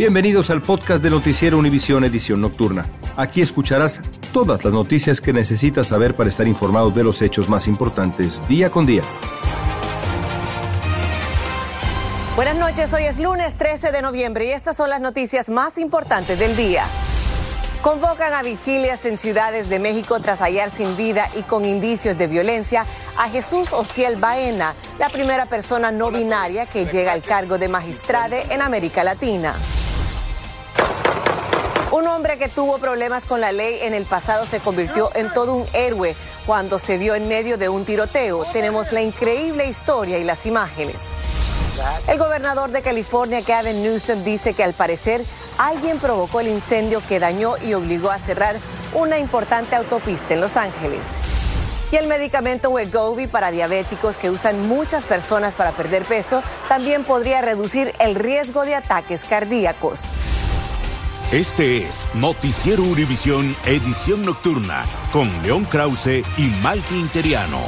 Bienvenidos al podcast de Noticiero Univisión Edición Nocturna. Aquí escucharás todas las noticias que necesitas saber para estar informado de los hechos más importantes día con día. Buenas noches, hoy es lunes 13 de noviembre y estas son las noticias más importantes del día. Convocan a vigilias en ciudades de México tras hallar sin vida y con indicios de violencia a Jesús Ociel Baena, la primera persona no binaria que llega al cargo de magistrade en América Latina. Un hombre que tuvo problemas con la ley en el pasado se convirtió en todo un héroe cuando se vio en medio de un tiroteo. Tenemos la increíble historia y las imágenes. El gobernador de California, Gavin Newsom, dice que al parecer alguien provocó el incendio que dañó y obligó a cerrar una importante autopista en Los Ángeles. Y el medicamento Wegovy para diabéticos que usan muchas personas para perder peso también podría reducir el riesgo de ataques cardíacos. Este es Noticiero Univisión Edición Nocturna con León Krause y Mike Interiano.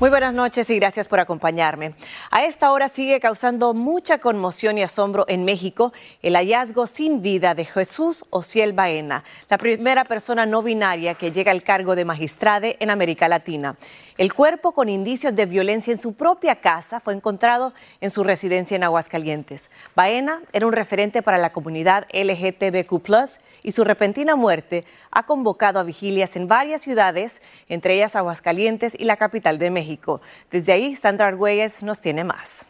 Muy buenas noches y gracias por acompañarme. A esta hora sigue causando mucha conmoción y asombro en México el hallazgo sin vida de Jesús Ociel Baena, la primera persona no binaria que llega al cargo de magistrade en América Latina. El cuerpo con indicios de violencia en su propia casa fue encontrado en su residencia en Aguascalientes. Baena era un referente para la comunidad LGTBQ y su repentina muerte ha convocado a vigilias en varias ciudades, entre ellas Aguascalientes y la capital de México. Desde ahí, Sandra Argüelles nos tiene más.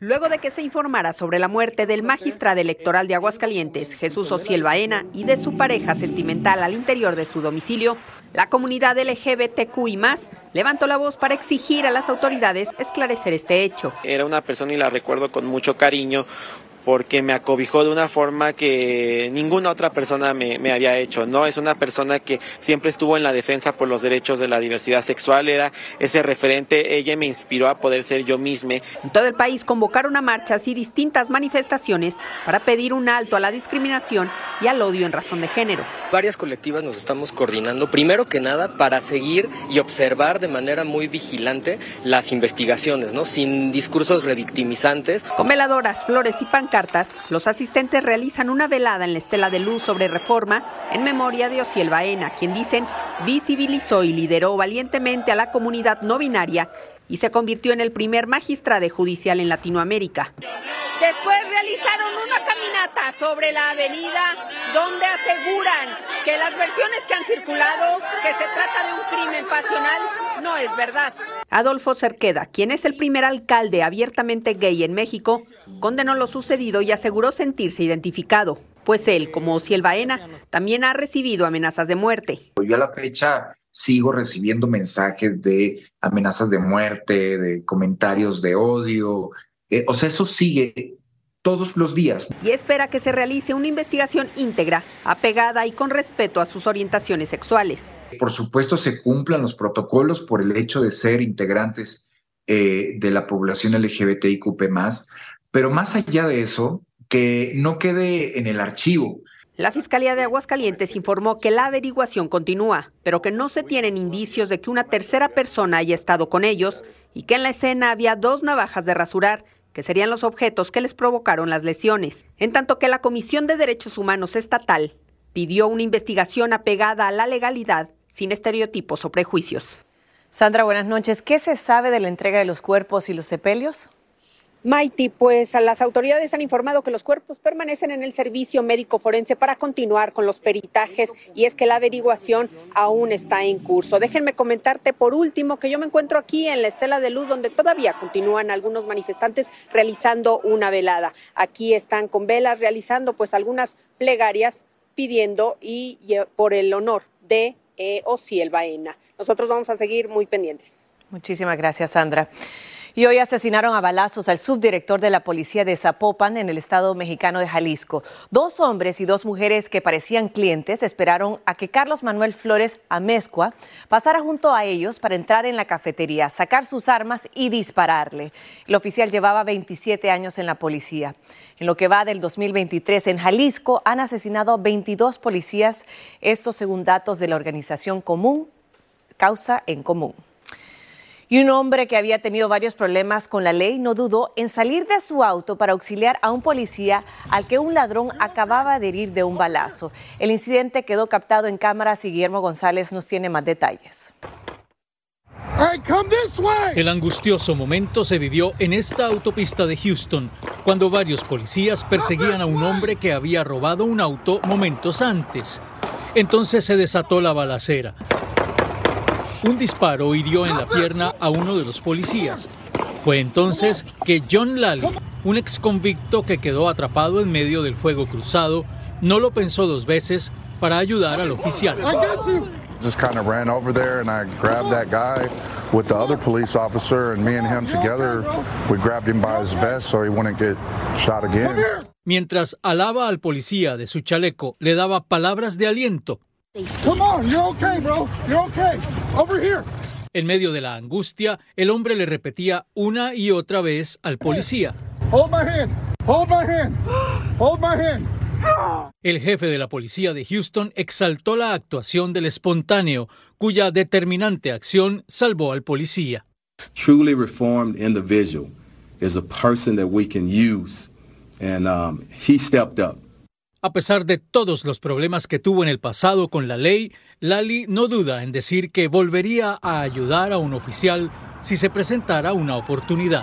Luego de que se informara sobre la muerte del magistrado electoral de Aguascalientes, Jesús Ociel Baena, y de su pareja sentimental al interior de su domicilio, la comunidad LGBTQI levantó la voz para exigir a las autoridades esclarecer este hecho. Era una persona y la recuerdo con mucho cariño, porque me acobijó de una forma que ninguna otra persona me, me, había hecho, ¿no? Es una persona que siempre estuvo en la defensa por los derechos de la diversidad sexual, era ese referente, ella me inspiró a poder ser yo misma. En todo el país convocaron a marchas y distintas manifestaciones para pedir un alto a la discriminación y al odio en razón de género. Varias colectivas nos estamos coordinando, primero que nada, para seguir y observar de manera muy vigilante las investigaciones, ¿no? Sin discursos revictimizantes. Con veladoras, flores y pan cartas, los asistentes realizan una velada en la estela de luz sobre reforma en memoria de Ociel Baena, quien dicen visibilizó y lideró valientemente a la comunidad no binaria y se convirtió en el primer magistrado judicial en Latinoamérica. Después realizaron una caminata sobre la avenida donde aseguran que las versiones que han circulado, que se trata de un crimen pasional, no es verdad. Adolfo Cerqueda, quien es el primer alcalde abiertamente gay en México, condenó lo sucedido y aseguró sentirse identificado, pues él, como Ociel Baena, también ha recibido amenazas de muerte. Yo a la fecha sigo recibiendo mensajes de amenazas de muerte, de comentarios de odio. Eh, o sea, eso sigue todos los días. Y espera que se realice una investigación íntegra, apegada y con respeto a sus orientaciones sexuales. Por supuesto, se cumplan los protocolos por el hecho de ser integrantes eh, de la población LGBTIQP, pero más allá de eso, que no quede en el archivo. La Fiscalía de Aguascalientes informó que la averiguación continúa, pero que no se tienen indicios de que una tercera persona haya estado con ellos y que en la escena había dos navajas de rasurar que serían los objetos que les provocaron las lesiones, en tanto que la Comisión de Derechos Humanos Estatal pidió una investigación apegada a la legalidad, sin estereotipos o prejuicios. Sandra, buenas noches. ¿Qué se sabe de la entrega de los cuerpos y los sepelios? Maiti, pues las autoridades han informado que los cuerpos permanecen en el servicio médico forense para continuar con los peritajes y es que la averiguación aún está en curso. Déjenme comentarte por último que yo me encuentro aquí en la Estela de Luz donde todavía continúan algunos manifestantes realizando una velada. Aquí están con velas realizando pues algunas plegarias pidiendo y, por el honor de eh, Ociel Baena. Nosotros vamos a seguir muy pendientes. Muchísimas gracias, Sandra. Y hoy asesinaron a balazos al subdirector de la policía de Zapopan en el estado mexicano de Jalisco. Dos hombres y dos mujeres que parecían clientes esperaron a que Carlos Manuel Flores Amezcua pasara junto a ellos para entrar en la cafetería, sacar sus armas y dispararle. El oficial llevaba 27 años en la policía. En lo que va del 2023 en Jalisco han asesinado 22 policías, esto según datos de la organización común, Causa en Común. Y un hombre que había tenido varios problemas con la ley no dudó en salir de su auto para auxiliar a un policía al que un ladrón acababa de herir de un balazo. El incidente quedó captado en cámaras y Guillermo González nos tiene más detalles. El angustioso momento se vivió en esta autopista de Houston, cuando varios policías perseguían a un hombre que había robado un auto momentos antes. Entonces se desató la balacera. Un disparo hirió en la pierna a uno de los policías. Fue entonces que John Lally, un ex convicto que quedó atrapado en medio del fuego cruzado, no lo pensó dos veces para ayudar al oficial. Just kind of ran over there and I grabbed that guy with the other police officer and me and him together, we grabbed him by his vest so he wouldn't get shot again. Mientras alaba al policía de su chaleco, le daba palabras de aliento. En medio de la angustia, el hombre le repetía una y otra vez al policía. El jefe de la policía de Houston exaltó la actuación del espontáneo, cuya determinante acción salvó al policía. Truly reformed individual is a person that we can use, and um, he stepped up. A pesar de todos los problemas que tuvo en el pasado con la ley, Lali no duda en decir que volvería a ayudar a un oficial si se presentara una oportunidad.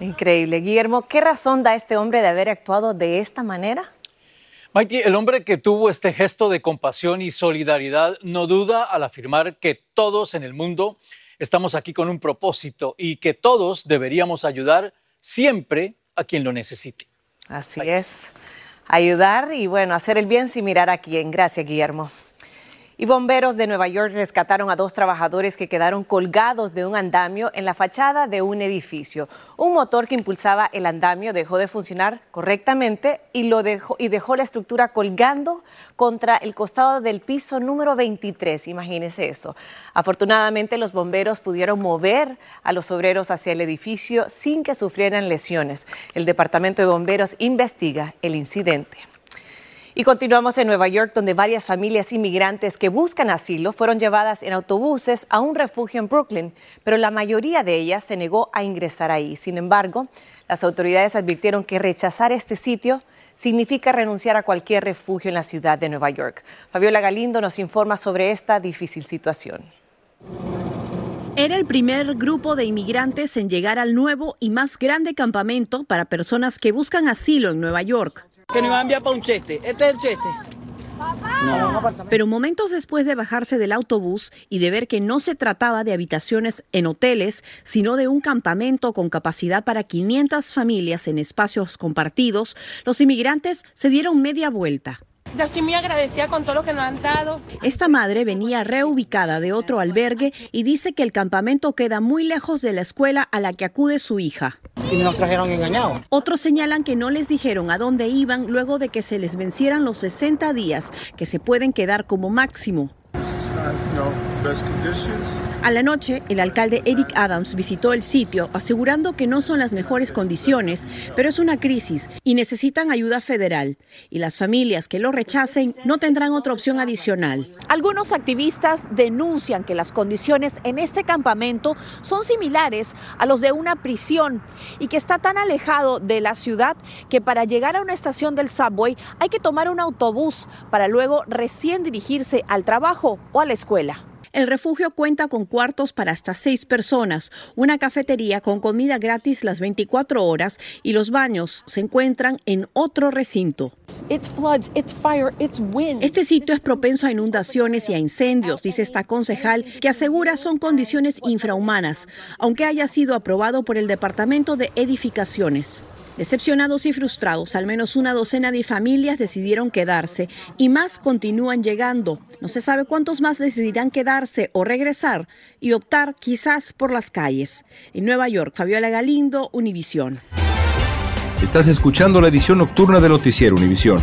Increíble. Guillermo, ¿qué razón da este hombre de haber actuado de esta manera? Mikey, el hombre que tuvo este gesto de compasión y solidaridad no duda al afirmar que todos en el mundo estamos aquí con un propósito y que todos deberíamos ayudar siempre a quien lo necesite. Así es. Ayudar y bueno, hacer el bien sin mirar a quién. Gracias, Guillermo. Y bomberos de Nueva York rescataron a dos trabajadores que quedaron colgados de un andamio en la fachada de un edificio. Un motor que impulsaba el andamio dejó de funcionar correctamente y, lo dejó, y dejó la estructura colgando contra el costado del piso número 23. Imagínense eso. Afortunadamente, los bomberos pudieron mover a los obreros hacia el edificio sin que sufrieran lesiones. El Departamento de Bomberos investiga el incidente. Y continuamos en Nueva York, donde varias familias inmigrantes que buscan asilo fueron llevadas en autobuses a un refugio en Brooklyn, pero la mayoría de ellas se negó a ingresar ahí. Sin embargo, las autoridades advirtieron que rechazar este sitio significa renunciar a cualquier refugio en la ciudad de Nueva York. Fabiola Galindo nos informa sobre esta difícil situación. Era el primer grupo de inmigrantes en llegar al nuevo y más grande campamento para personas que buscan asilo en Nueva York que nos va a enviar para un cheste. Este es el cheste. Pero momentos después de bajarse del autobús y de ver que no se trataba de habitaciones en hoteles, sino de un campamento con capacidad para 500 familias en espacios compartidos, los inmigrantes se dieron media vuelta. Yo estoy muy agradecida con todo lo que nos han dado. Esta madre venía reubicada de otro albergue y dice que el campamento queda muy lejos de la escuela a la que acude su hija. Y nos trajeron engañados. Otros señalan que no les dijeron a dónde iban luego de que se les vencieran los 60 días que se pueden quedar como máximo. A la noche, el alcalde Eric Adams visitó el sitio asegurando que no son las mejores condiciones, pero es una crisis y necesitan ayuda federal. Y las familias que lo rechacen no tendrán otra opción adicional. Algunos activistas denuncian que las condiciones en este campamento son similares a los de una prisión y que está tan alejado de la ciudad que para llegar a una estación del subway hay que tomar un autobús para luego recién dirigirse al trabajo o a la escuela. El refugio cuenta con cuartos para hasta seis personas, una cafetería con comida gratis las 24 horas y los baños se encuentran en otro recinto. Este sitio es propenso a inundaciones y a incendios, dice esta concejal, que asegura son condiciones infrahumanas, aunque haya sido aprobado por el Departamento de Edificaciones. Decepcionados y frustrados, al menos una docena de familias decidieron quedarse y más continúan llegando. No se sabe cuántos más decidirán quedarse o regresar y optar quizás por las calles. En Nueva York, Fabiola Galindo, Univisión. Estás escuchando la edición nocturna de Noticiero Univisión.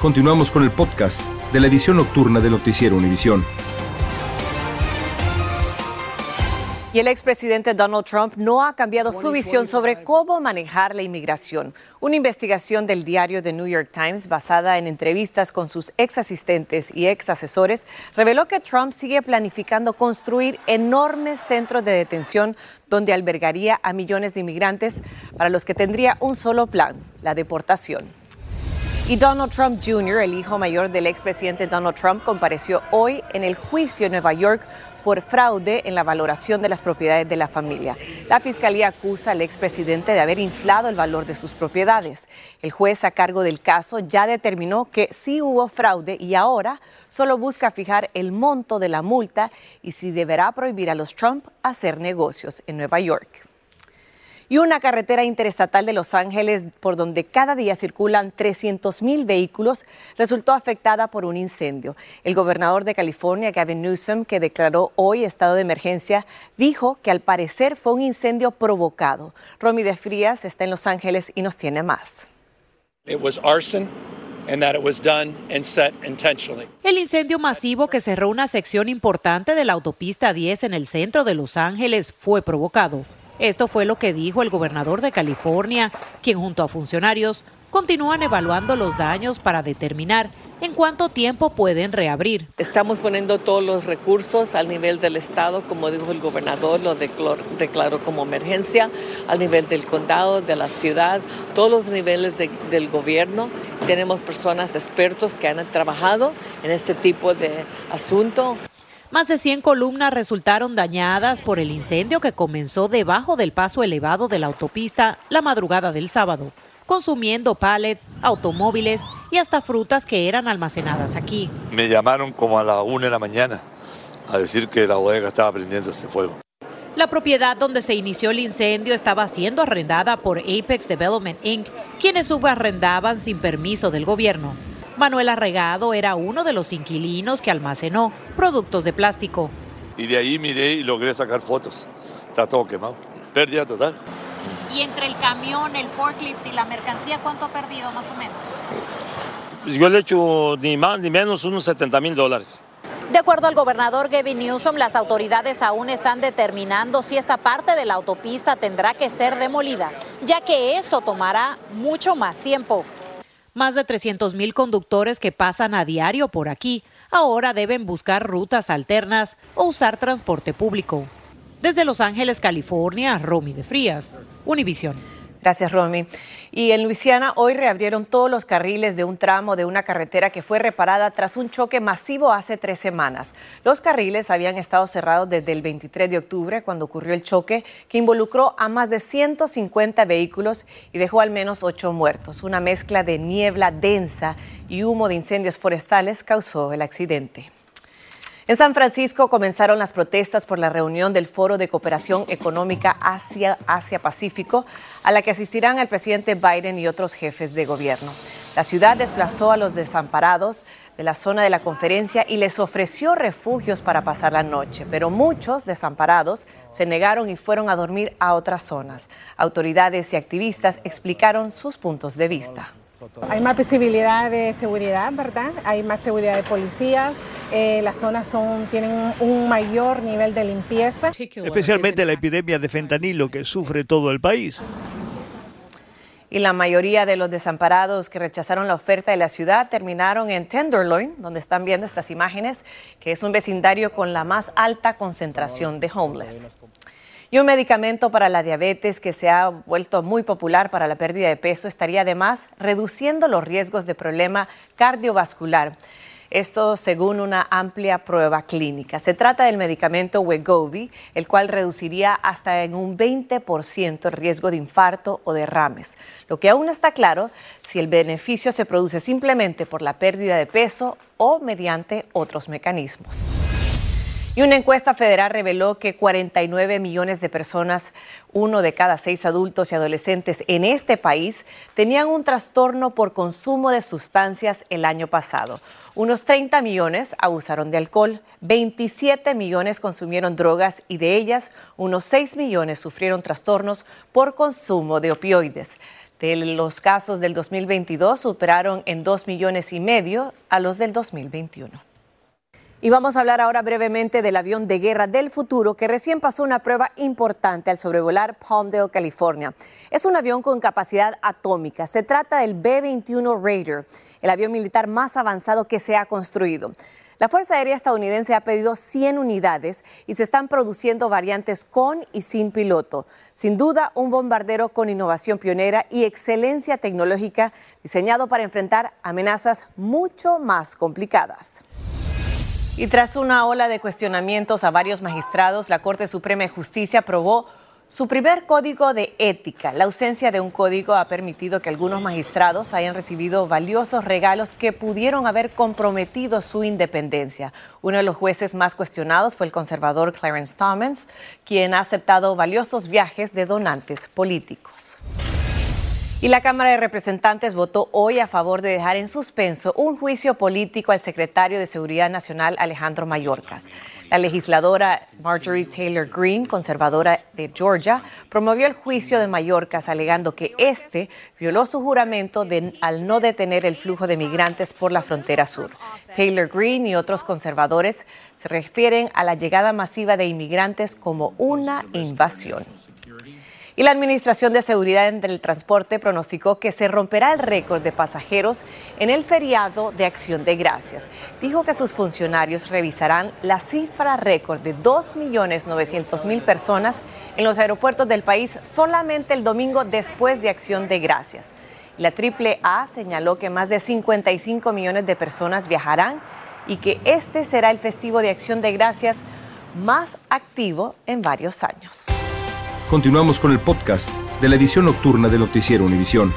Continuamos con el podcast de la edición nocturna de Noticiero Univisión. Y el expresidente Donald Trump no ha cambiado su visión sobre cómo manejar la inmigración. Una investigación del diario The New York Times, basada en entrevistas con sus ex asistentes y ex asesores, reveló que Trump sigue planificando construir enormes centros de detención donde albergaría a millones de inmigrantes para los que tendría un solo plan, la deportación. Y Donald Trump Jr., el hijo mayor del expresidente Donald Trump, compareció hoy en el juicio en Nueva York por fraude en la valoración de las propiedades de la familia. La fiscalía acusa al expresidente de haber inflado el valor de sus propiedades. El juez a cargo del caso ya determinó que sí hubo fraude y ahora solo busca fijar el monto de la multa y si deberá prohibir a los Trump hacer negocios en Nueva York y una carretera interestatal de Los Ángeles por donde cada día circulan 300 mil vehículos resultó afectada por un incendio. El gobernador de California, Gavin Newsom, que declaró hoy estado de emergencia, dijo que al parecer fue un incendio provocado. Romy de Frías está en Los Ángeles y nos tiene más. El incendio masivo que cerró una sección importante de la autopista 10 en el centro de Los Ángeles fue provocado esto fue lo que dijo el gobernador de California, quien junto a funcionarios continúan evaluando los daños para determinar en cuánto tiempo pueden reabrir. Estamos poniendo todos los recursos al nivel del Estado, como dijo el gobernador, lo declaró como emergencia, al nivel del condado, de la ciudad, todos los niveles del gobierno. Tenemos personas expertos que han trabajado en este tipo de asunto. Más de 100 columnas resultaron dañadas por el incendio que comenzó debajo del paso elevado de la autopista la madrugada del sábado, consumiendo pallets, automóviles y hasta frutas que eran almacenadas aquí. Me llamaron como a la una de la mañana a decir que la bodega estaba prendiendo ese fuego. La propiedad donde se inició el incendio estaba siendo arrendada por Apex Development Inc., quienes subarrendaban sin permiso del gobierno. Manuel Arregado era uno de los inquilinos que almacenó productos de plástico. Y de ahí miré y logré sacar fotos. Está todo quemado. Pérdida total. Y entre el camión, el forklift y la mercancía, ¿cuánto ha perdido más o menos? Yo le he hecho ni más ni menos unos 70 mil dólares. De acuerdo al gobernador Gavin Newsom, las autoridades aún están determinando si esta parte de la autopista tendrá que ser demolida, ya que esto tomará mucho más tiempo. Más de 300 mil conductores que pasan a diario por aquí ahora deben buscar rutas alternas o usar transporte público. Desde Los Ángeles, California, Romy de Frías, Univisión. Gracias, Romy. Y en Luisiana hoy reabrieron todos los carriles de un tramo de una carretera que fue reparada tras un choque masivo hace tres semanas. Los carriles habían estado cerrados desde el 23 de octubre, cuando ocurrió el choque, que involucró a más de 150 vehículos y dejó al menos ocho muertos. Una mezcla de niebla densa y humo de incendios forestales causó el accidente. En San Francisco comenzaron las protestas por la reunión del Foro de Cooperación Económica Asia-Pacífico, a la que asistirán el presidente Biden y otros jefes de gobierno. La ciudad desplazó a los desamparados de la zona de la conferencia y les ofreció refugios para pasar la noche, pero muchos desamparados se negaron y fueron a dormir a otras zonas. Autoridades y activistas explicaron sus puntos de vista. Hay más visibilidad de seguridad, ¿verdad? Hay más seguridad de policías. Eh, las zonas son, tienen un, un mayor nivel de limpieza. Especialmente la epidemia de fentanilo que sufre todo el país. Y la mayoría de los desamparados que rechazaron la oferta de la ciudad terminaron en Tenderloin, donde están viendo estas imágenes, que es un vecindario con la más alta concentración de homeless. Y un medicamento para la diabetes que se ha vuelto muy popular para la pérdida de peso estaría además reduciendo los riesgos de problema cardiovascular. Esto según una amplia prueba clínica. Se trata del medicamento Wegovy, el cual reduciría hasta en un 20% el riesgo de infarto o derrames. Lo que aún está claro si el beneficio se produce simplemente por la pérdida de peso o mediante otros mecanismos. Y una encuesta federal reveló que 49 millones de personas, uno de cada seis adultos y adolescentes en este país, tenían un trastorno por consumo de sustancias el año pasado. Unos 30 millones abusaron de alcohol, 27 millones consumieron drogas y de ellas unos 6 millones sufrieron trastornos por consumo de opioides. De los casos del 2022 superaron en 2 millones y medio a los del 2021. Y vamos a hablar ahora brevemente del avión de guerra del futuro que recién pasó una prueba importante al sobrevolar Palmdale, California. Es un avión con capacidad atómica. Se trata del B-21 Raider, el avión militar más avanzado que se ha construido. La Fuerza Aérea estadounidense ha pedido 100 unidades y se están produciendo variantes con y sin piloto. Sin duda, un bombardero con innovación pionera y excelencia tecnológica diseñado para enfrentar amenazas mucho más complicadas. Y tras una ola de cuestionamientos a varios magistrados, la Corte Suprema de Justicia aprobó su primer código de ética. La ausencia de un código ha permitido que algunos magistrados hayan recibido valiosos regalos que pudieron haber comprometido su independencia. Uno de los jueces más cuestionados fue el conservador Clarence Thomas, quien ha aceptado valiosos viajes de donantes políticos. Y la Cámara de Representantes votó hoy a favor de dejar en suspenso un juicio político al secretario de Seguridad Nacional Alejandro Mayorkas. La legisladora Marjorie Taylor Greene, conservadora de Georgia, promovió el juicio de Mayorkas alegando que este violó su juramento al no detener el flujo de migrantes por la frontera sur. Taylor Greene y otros conservadores se refieren a la llegada masiva de inmigrantes como una invasión. Y la Administración de Seguridad del Transporte pronosticó que se romperá el récord de pasajeros en el feriado de Acción de Gracias. Dijo que sus funcionarios revisarán la cifra récord de 2.900.000 personas en los aeropuertos del país solamente el domingo después de Acción de Gracias. La AAA señaló que más de 55 millones de personas viajarán y que este será el festivo de Acción de Gracias más activo en varios años. Continuamos con el podcast de la edición nocturna de Noticiero Univisión.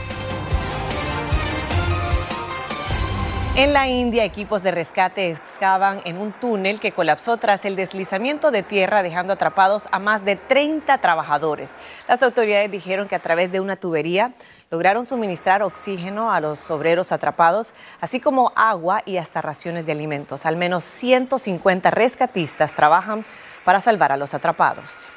En la India, equipos de rescate excavan en un túnel que colapsó tras el deslizamiento de tierra, dejando atrapados a más de 30 trabajadores. Las autoridades dijeron que a través de una tubería lograron suministrar oxígeno a los obreros atrapados, así como agua y hasta raciones de alimentos. Al menos 150 rescatistas trabajan para salvar a los atrapados.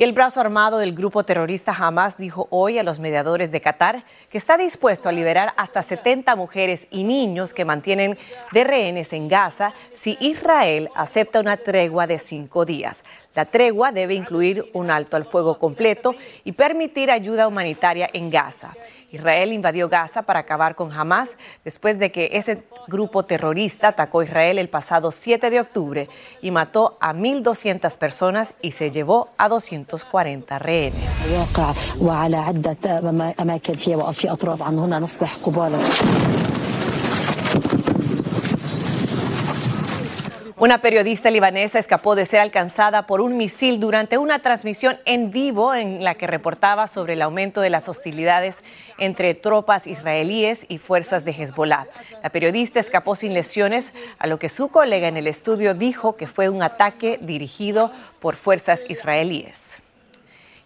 Y el brazo armado del grupo terrorista Hamas dijo hoy a los mediadores de Qatar que está dispuesto a liberar hasta 70 mujeres y niños que mantienen de rehenes en Gaza si Israel acepta una tregua de cinco días. La tregua debe incluir un alto al fuego completo y permitir ayuda humanitaria en Gaza. Israel invadió Gaza para acabar con Hamas después de que ese grupo terrorista atacó Israel el pasado 7 de octubre y mató a 1.200 personas y se llevó a 240 rehenes. Una periodista libanesa escapó de ser alcanzada por un misil durante una transmisión en vivo en la que reportaba sobre el aumento de las hostilidades entre tropas israelíes y fuerzas de Hezbollah. La periodista escapó sin lesiones, a lo que su colega en el estudio dijo que fue un ataque dirigido por fuerzas israelíes.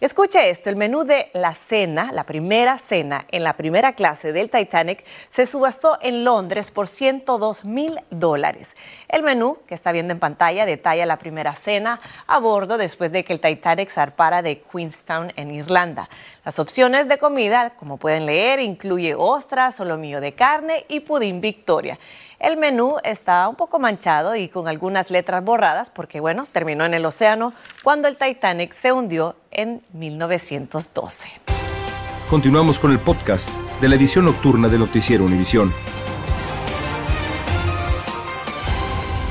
Escuche esto, el menú de la cena, la primera cena en la primera clase del Titanic, se subastó en Londres por 102 mil dólares. El menú que está viendo en pantalla detalla la primera cena a bordo después de que el Titanic zarpara de Queenstown en Irlanda. Las opciones de comida, como pueden leer, incluye ostras, solomillo de carne y pudín Victoria. El menú está un poco manchado y con algunas letras borradas porque, bueno, terminó en el océano cuando el Titanic se hundió en 1912. Continuamos con el podcast de la edición nocturna de Noticiero Univisión.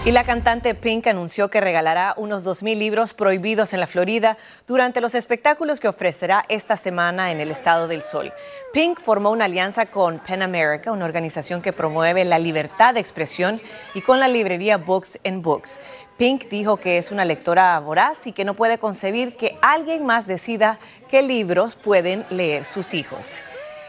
Y la cantante Pink anunció que regalará unos 2.000 libros prohibidos en la Florida durante los espectáculos que ofrecerá esta semana en el Estado del Sol. Pink formó una alianza con Pen America, una organización que promueve la libertad de expresión, y con la librería Books and Books. Pink dijo que es una lectora voraz y que no puede concebir que alguien más decida qué libros pueden leer sus hijos.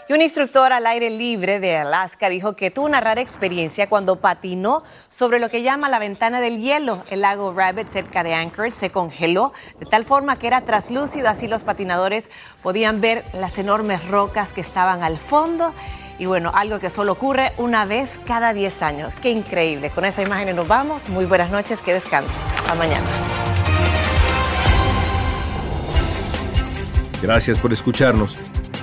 Y un instructor al aire libre de Alaska dijo que tuvo una rara experiencia cuando patinó sobre lo que llama la ventana del hielo. El lago Rabbit cerca de Anchorage se congeló de tal forma que era traslúcido, así los patinadores podían ver las enormes rocas que estaban al fondo. Y bueno, algo que solo ocurre una vez cada 10 años. Qué increíble. Con esa imagen nos vamos. Muy buenas noches, que descansen. Hasta mañana. Gracias por escucharnos.